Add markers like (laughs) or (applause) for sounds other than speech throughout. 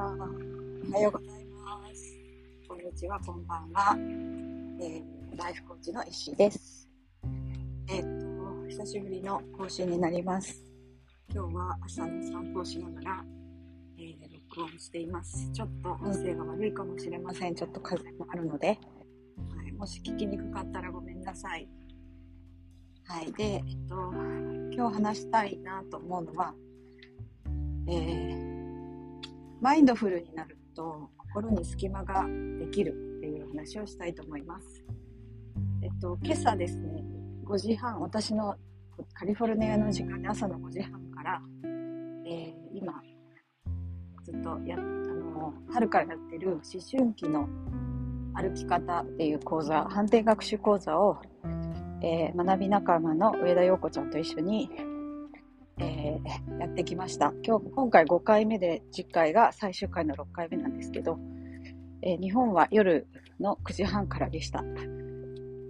さん、おはようございます。こんにちは、こんばんは。えー、ライフコーチの石井です。えっ、と、久しぶりの更新になります。今日は朝の散歩をしながら、えー、録音しています。ちょっと音声が悪いかもしれません。ちょっと風もあるので、はい、もし聞きにくかったらごめんなさい。はい。で、えっと、今日話したいなと思うのは、えー、マインドフルになると心に隙間ができるっていう話をしたいと思います。えっと、今朝ですね、5時半、私のカリフォルニアの時間で朝の5時半から、えー、今、ずっとや、あの、春からやってる思春期の歩き方っていう講座、判定学習講座を、えー、学び仲間の上田陽子ちゃんと一緒にえー、やってきました。今日、今回5回目で、次回が最終回の6回目なんですけど、えー、日本は夜の9時半からでした。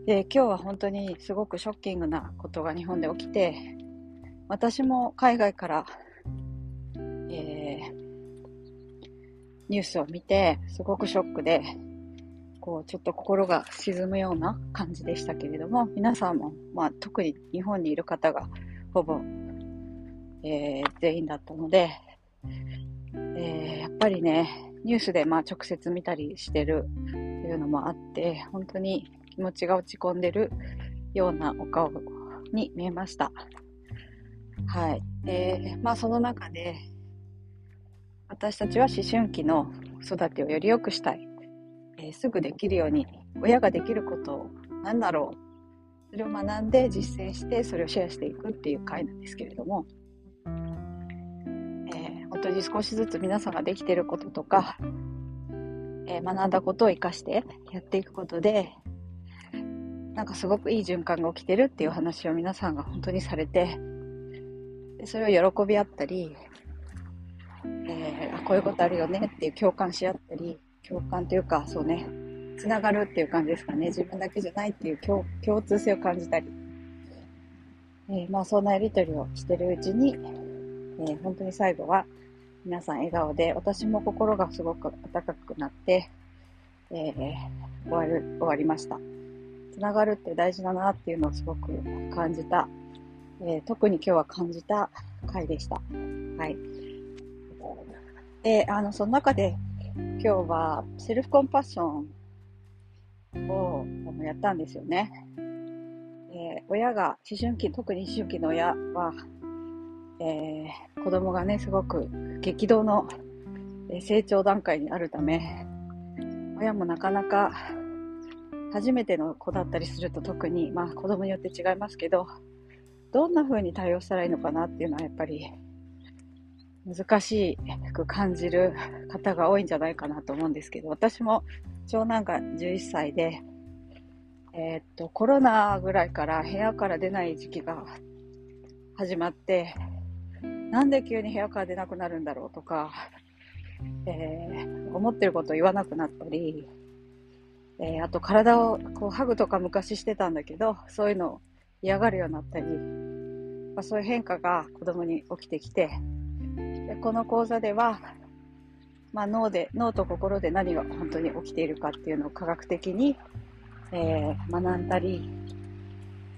で、今日は本当にすごくショッキングなことが日本で起きて、私も海外から、えー、ニュースを見て、すごくショックで、こう、ちょっと心が沈むような感じでしたけれども、皆さんも、まあ、特に日本にいる方が、ほぼえー、全員だったので、えー、やっぱりね、ニュースでまあ直接見たりしてるっていうのもあって、本当に気持ちが落ち込んでるようなお顔に見えました。はい。えー、まあその中で、私たちは思春期の子育てをより良くしたい。えー、すぐできるように、親ができることを何だろう。それを学んで実践して、それをシェアしていくっていう回なんですけれども、本当に少しずつ皆さんができてることとか、えー、学んだことを活かしてやっていくことで、なんかすごくいい循環が起きてるっていう話を皆さんが本当にされて、それを喜び合ったり、えー、あ、こういうことあるよねっていう共感し合ったり、共感というか、そうね、つながるっていう感じですかね。自分だけじゃないっていう共共通性を感じたり、えー、まあそんなやりとりをしてるうちに、えー、本当に最後は皆さん笑顔で、私も心がすごく温かくなって、えー、終わる、終わりました。つながるって大事だなっていうのをすごく感じた、えー、特に今日は感じた回でした。はい。で、あの、その中で今日はセルフコンパッションをやったんですよね。えー、親が思春期、特に思春期の親は、えー、子供がね、すごく激動の成長段階にあるため、親もなかなか初めての子だったりすると特に、まあ子供によって違いますけど、どんな風に対応したらいいのかなっていうのはやっぱり難しく感じる方が多いんじゃないかなと思うんですけど、私も長男が11歳で、えー、っと、コロナぐらいから部屋から出ない時期が始まって、なんで急に部屋から出なくなるんだろうとか、(laughs) えー、思ってることを言わなくなったり、えー、あと体をこうハグとか昔してたんだけど、そういうのを嫌がるようになったり、まあ、そういう変化が子供に起きてきて、でこの講座では、まあ、脳で、脳と心で何が本当に起きているかっていうのを科学的に、えー、学んだり、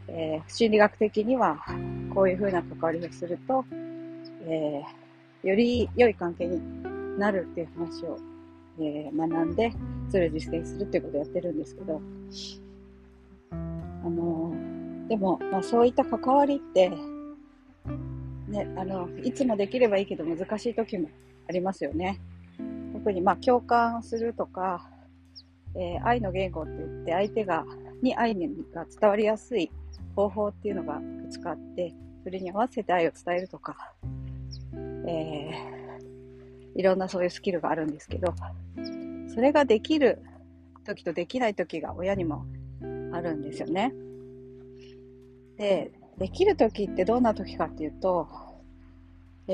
えー、心理学的にはこういうふうな関わりをすると、えー、より良い関係になるっていう話を、えー、学んで、それを実践するっていうことをやってるんですけど、あのー、でも、まあそういった関わりって、ね、あの、いつもできればいいけど難しい時もありますよね。特にまあ共感するとか、えー、愛の言語って言って相手が、に愛が伝わりやすい方法っていうのがぶつかあって、それに合わせて愛を伝えるとか、えー、いろんなそういうスキルがあるんですけど、それができる時とできない時が親にもあるんですよね。で、できる時ってどんな時かっていうと、え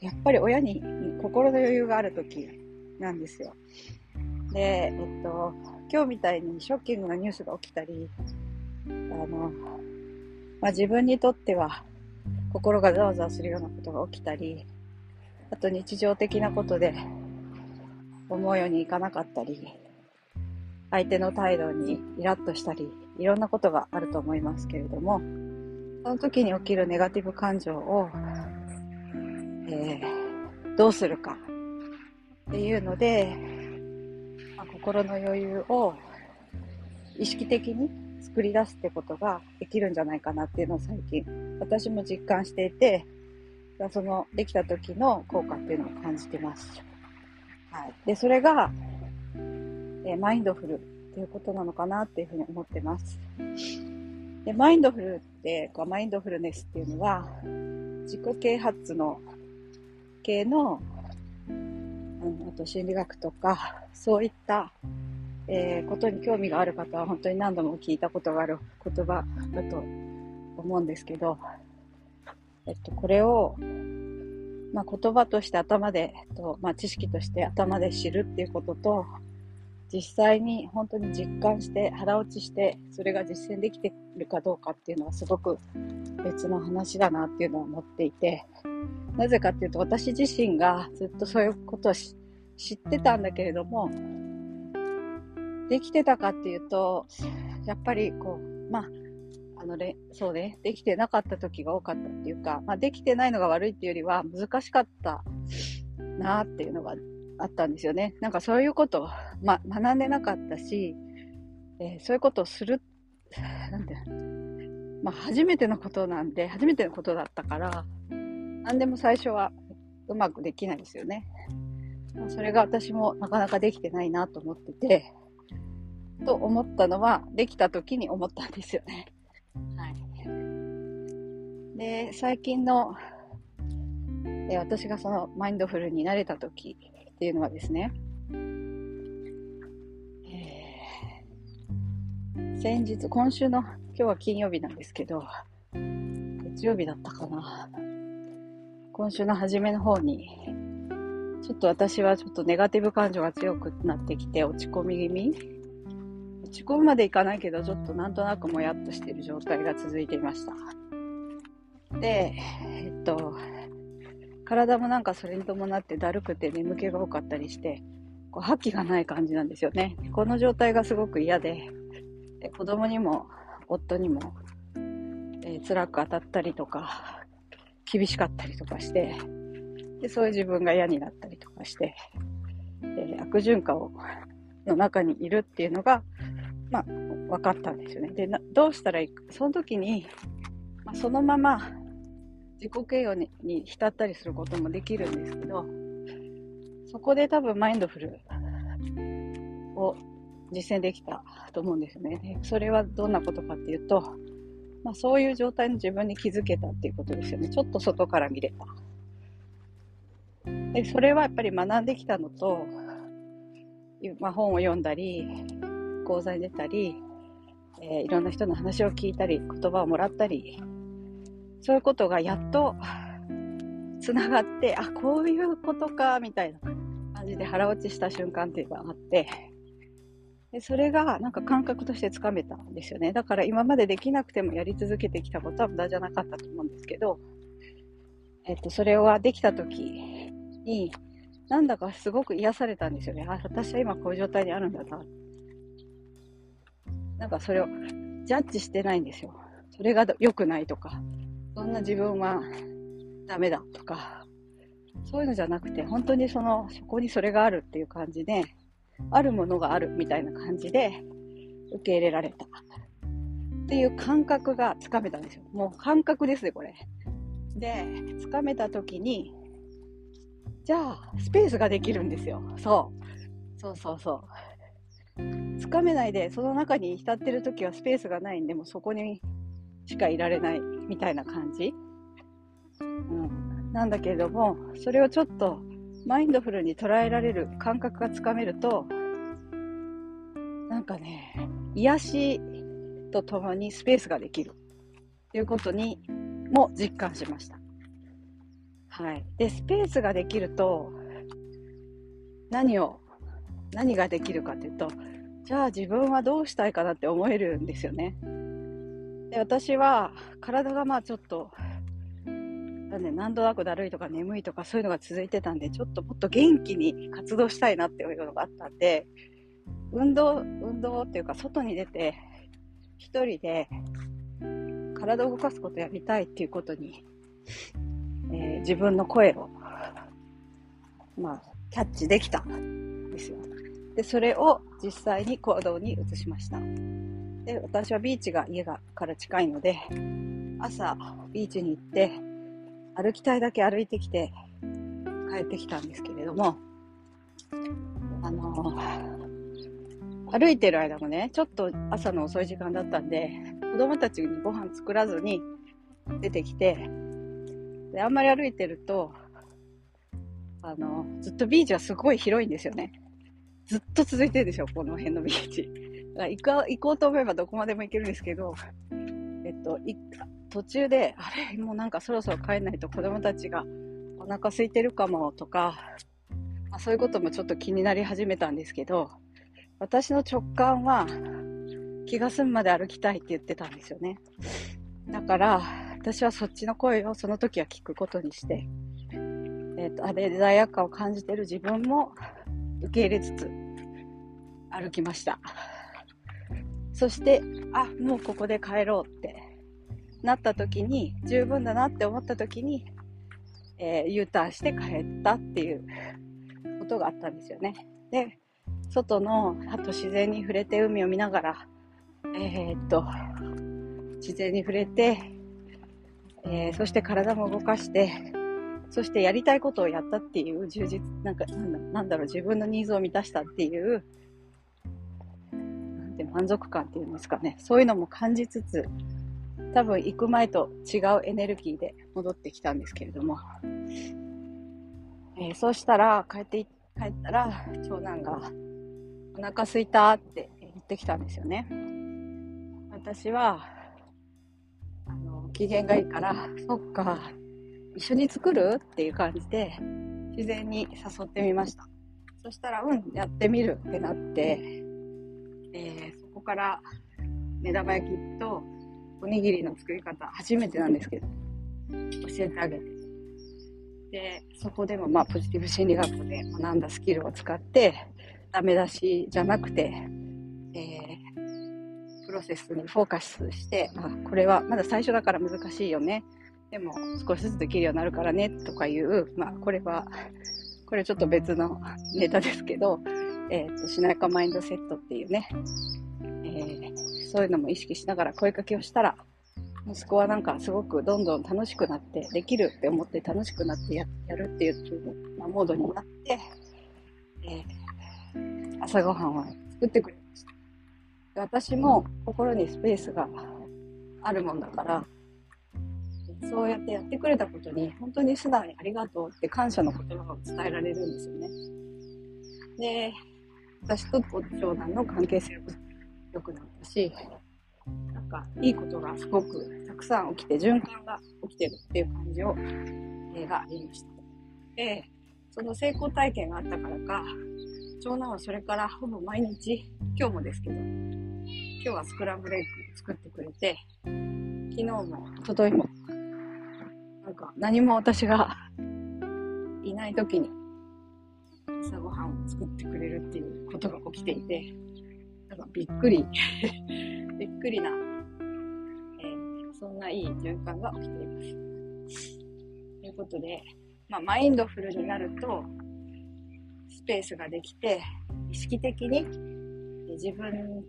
ー、やっぱり親に心の余裕がある時なんですよ。で、えっと、今日みたいにショッキングなニュースが起きたり、あの、まあ、自分にとっては心がざわざわするようなことが起きたり、あと日常的なことで、思うようにいかなかったり、相手の態度にイラッとしたり、いろんなことがあると思いますけれども、その時に起きるネガティブ感情を、えー、どうするかっていうので、まあ、心の余裕を意識的に作り出すってことができるんじゃないかなっていうのを最近私も実感していて、そのできた時の効果っていうのを感じてます。はい。で、それが、えマインドフルっていうことなのかなっていうふうに思ってます。で、マインドフルって、こうマインドフルネスっていうのは、自己啓発の系の、あのあと心理学とか、そういった、えー、ことに興味がある方は本当に何度も聞いたことがある言葉だと思うんですけど、えっと、これを、まあ、言葉として頭で、えっとまあ、知識として頭で知るっていうことと、実際に本当に実感して腹落ちしてそれが実践できてるかどうかっていうのはすごく別の話だなっていうのを思っていてなぜかっていうと私自身がずっとそういうことを知ってたんだけれどもできてたかっていうとやっぱりこうまああのれそうねできてなかった時が多かったっていうか、まあ、できてないのが悪いっていうよりは難しかったなっていうのがあったんですよね。なんかそういうことを、ま、学んでなかったし、えー、そういうことをする、なんて、まあ、初めてのことなんで、初めてのことだったから、何でも最初はうまくできないですよね。ま、それが私もなかなかできてないなと思ってて、と思ったのは、できた時に思ったんですよね。で、最近の、え私がそのマインドフルになれた時っていうのはですね、えー、先日、今週の、今日は金曜日なんですけど、月曜日だったかな。今週の初めの方に、ちょっと私はちょっとネガティブ感情が強くなってきて落ち込み気味落ち込むまでいかないけど、ちょっとなんとなくもやっとしてる状態が続いていました。で、えっと、体もなんかそれに伴ってだるくて眠気が多かったりして、こう覇気がない感じなんですよね。この状態がすごく嫌で、子供にも夫にも、えー、辛く当たったりとか、厳しかったりとかして、でそういう自分が嫌になったりとかして、えー、悪循環をの中にいるっていうのが、まあ、分かったんですよね。で、どうしたらいいか。その時に、まあ、そのまま自己嫌悪に浸ったりすることもできるんですけど、そこで多分マインドフルを実践できたと思うんですよね。それはどんなことかっていうと、まあ、そういう状態の自分に気づけたっていうことですよね。ちょっと外から見れた。でそれはやっぱり学んできたのと、まあ、本を読んだり、講座に出たり、えー、いろんな人の話を聞いたり、言葉をもらったり、そういうことがやっとつながって、あ、こういうことか、みたいな感じで腹落ちした瞬間っていうのがあって、でそれがなんか感覚としてつかめたんですよね。だから今までできなくてもやり続けてきたことは無駄じゃなかったと思うんですけど、えっと、それはできた時に、なんだかすごく癒されたんですよね。あ、私は今こういう状態にあるんだな。なんかそれをジャッジしてないんですよ。それが良くないとか、そんな自分はダメだとか、そういうのじゃなくて、本当にその、そこにそれがあるっていう感じで、あるものがあるみたいな感じで受け入れられたっていう感覚がつかめたんですよ。もう感覚ですね、これ。で、つかめた時に、じゃあ、スペースができるんですよ。そう。そうそうそう。つかめないで、その中に浸ってる時はスペースがないんで、もうそこにしかいられないみたいな感じ、うん、なんだけれどもそれをちょっとマインドフルに捉えられる感覚がつかめるとなんかね癒しとともにスペースができるということにも実感しました。はい。で、スペースができると、何を、何ができるかというと、じゃあ自分はどうしたいかなって思えるんですよね。で私は体がまあちょっとなんで何となくだるいとか眠いとかそういうのが続いてたんで、ちょっともっと元気に活動したいなっていうのがあったんで、運動、運動っていうか外に出て、一人で体を動かすことやりたいっていうことに、えー、自分の声を、まあ、キャッチできたんですよ。で、それを実際に行動に移しました。で、私はビーチが家がから近いので、朝ビーチに行って、歩きたいだけ歩いてきて帰ってきたんですけれども、あの、歩いてる間もね、ちょっと朝の遅い時間だったんで、子供たちにご飯作らずに出てきて、で、あんまり歩いてると、あの、ずっとビーチはすごい広いんですよね。ずっと続いてるでしょ、この辺のビーチ。行こう行こうと思えばどこまでも行けるんですけど、えっと、途中で、あれ、もうなんかそろそろ帰んないと子供たちがお腹空いてるかもとか、まあ、そういうこともちょっと気になり始めたんですけど、私の直感は気が済むまで歩きたいって言ってたんですよね。だから、私はそっちの声をその時は聞くことにして、えっ、ー、と、あれで罪悪感を感じてる自分も受け入れつつ歩きました。そして、あ、もうここで帰ろうってなった時に、十分だなって思った時に、えー、U ターンして帰ったっていうことがあったんですよね。で、外の、あと自然に触れて海を見ながら、えー、っと、自然に触れて、えー、そして体も動かして、そしてやりたいことをやったっていう充実、なんか、なんだろう、自分のニーズを満たしたっていう、なんて満足感っていうんですかね。そういうのも感じつつ、多分行く前と違うエネルギーで戻ってきたんですけれども、えー、そうしたら帰って帰ったら長男がお腹すいたって言ってきたんですよね。私はあの機嫌がいいからそっか一緒に作るっていう感じで自然に誘ってみました。そしたらうんやってみるってなって、こから目玉焼きとおにぎりの作り方、初めてなんですけど、教えてあげて。で、そこでもまあポジティブ心理学で学んだスキルを使って、ダメ出しじゃなくて、えー、プロセスにフォーカスして、あ、これはまだ最初だから難しいよね。でも少しずつできるようになるからね、とかいう、まあこれは、これちょっと別のネタですけど、えっ、ー、と、しなやかマインドセットっていうね、そういうのも意識しながら声かけをしたら、息子はなんかすごくどんどん楽しくなって、できるって思って楽しくなってやるっていう、ま、モードになって、えー、朝ごはんを作ってくれました。私も心にスペースがあるもんだから、そうやってやってくれたことに、本当に素直にありがとうって感謝の言葉を伝えられるんですよね。で、私と長男の関係性を良くなったし、なんかいいことがすごくたくさん起きて、循環が起きてるっていう感じを、えー、がありました。で、その成功体験があったからか、長男はそれからほぼ毎日、今日もですけど、今日はスクランブルエッグ作ってくれて、昨日も、一昨日も、なんか何も私がいない時に朝ごはんを作ってくれるっていうことが起きていて、なんかびっくり (laughs) びっくりな、えー、そんないい循環が起きています。ということで、まあ、マインドフルになると、スペースができて、意識的に自分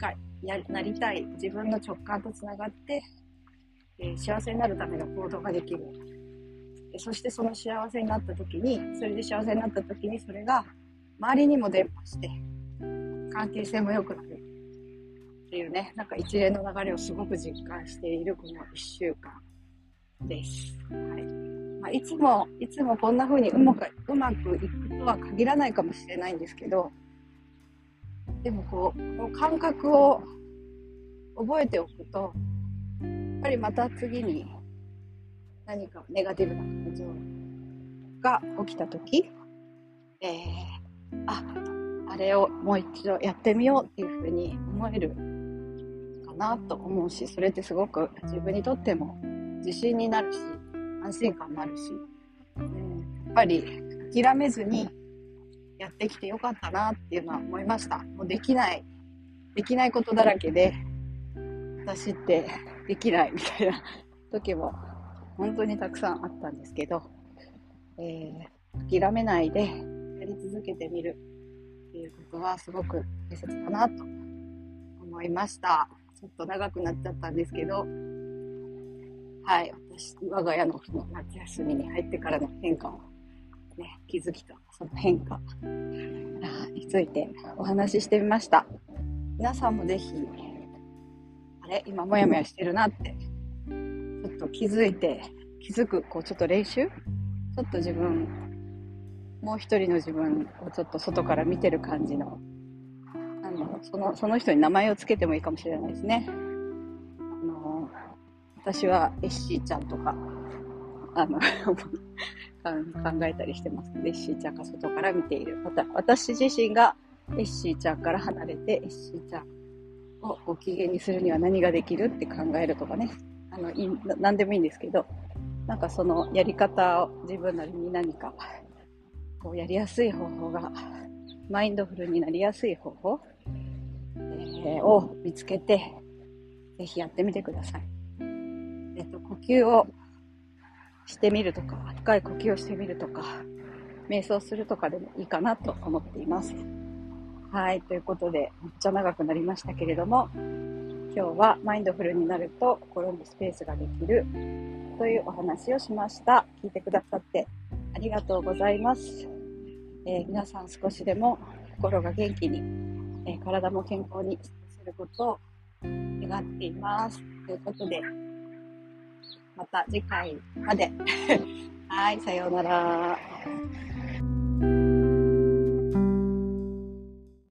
がやなりたい自分の直感とつながって、えー、幸せになるための行動ができる。そしてその幸せになった時に、それで幸せになった時にそれが周りにも伝播して、関係性も良くなるっていうね、なんか一連の流れをすごく実感しているこの1週間です。はいまあ、いつも、いつもこんな風にうまくうまくいくとは限らないかもしれないんですけど、でもこう、この感覚を覚えておくと、やっぱりまた次に何かネガティブな感情が起きた時、えー、あ、あれをもう一度やってみようっていうふうに思えるかなと思うし、それってすごく自分にとっても自信になるし、安心感もあるし、うん、やっぱり諦めずにやってきてよかったなっていうのは思いました。もうできない、できないことだらけで、私ってできないみたいな時も本当にたくさんあったんですけど、えー、諦めないでやり続けてみるっていうことはすごく大切かなと思いました。ちょっと長くなっちゃったんですけど、はい、私、我が家のその夏休みに入ってからの変化を、ね、気づきとその変化についてお話ししてみました。皆さんもぜひ、あれ？今もやもやしてるなって、ちょっと気づいて、気づく、こう、ちょっと練習？ちょっと自分、もう一人の自分をちょっと外から見てる感じの、あの、その、その人に名前を付けてもいいかもしれないですね。あの、私はエッシーちゃんとか、あの (laughs) 考えたりしてますエッシーちゃんが外から見ている。また、私自身がエッシーちゃんから離れて、エッシーちゃんをご機嫌にするには何ができるって考えるとかね。あの、い何でもいいんですけど、なんかそのやり方を自分なりに何か、こうやりやすい方法が、マインドフルになりやすい方法、えー、を見つけて、ぜひやってみてください。えっと、呼吸をしてみるとか、深い呼吸をしてみるとか、瞑想するとかでもいいかなと思っています。はい、ということで、めっちゃ長くなりましたけれども、今日はマインドフルになると心にスペースができるというお話をしました。聞いてくださってありがとうございます。えー、皆さん少しでも心が元気に、えー、体も健康にすることを願っています。ということで、また次回まで。(laughs) はい、さようなら。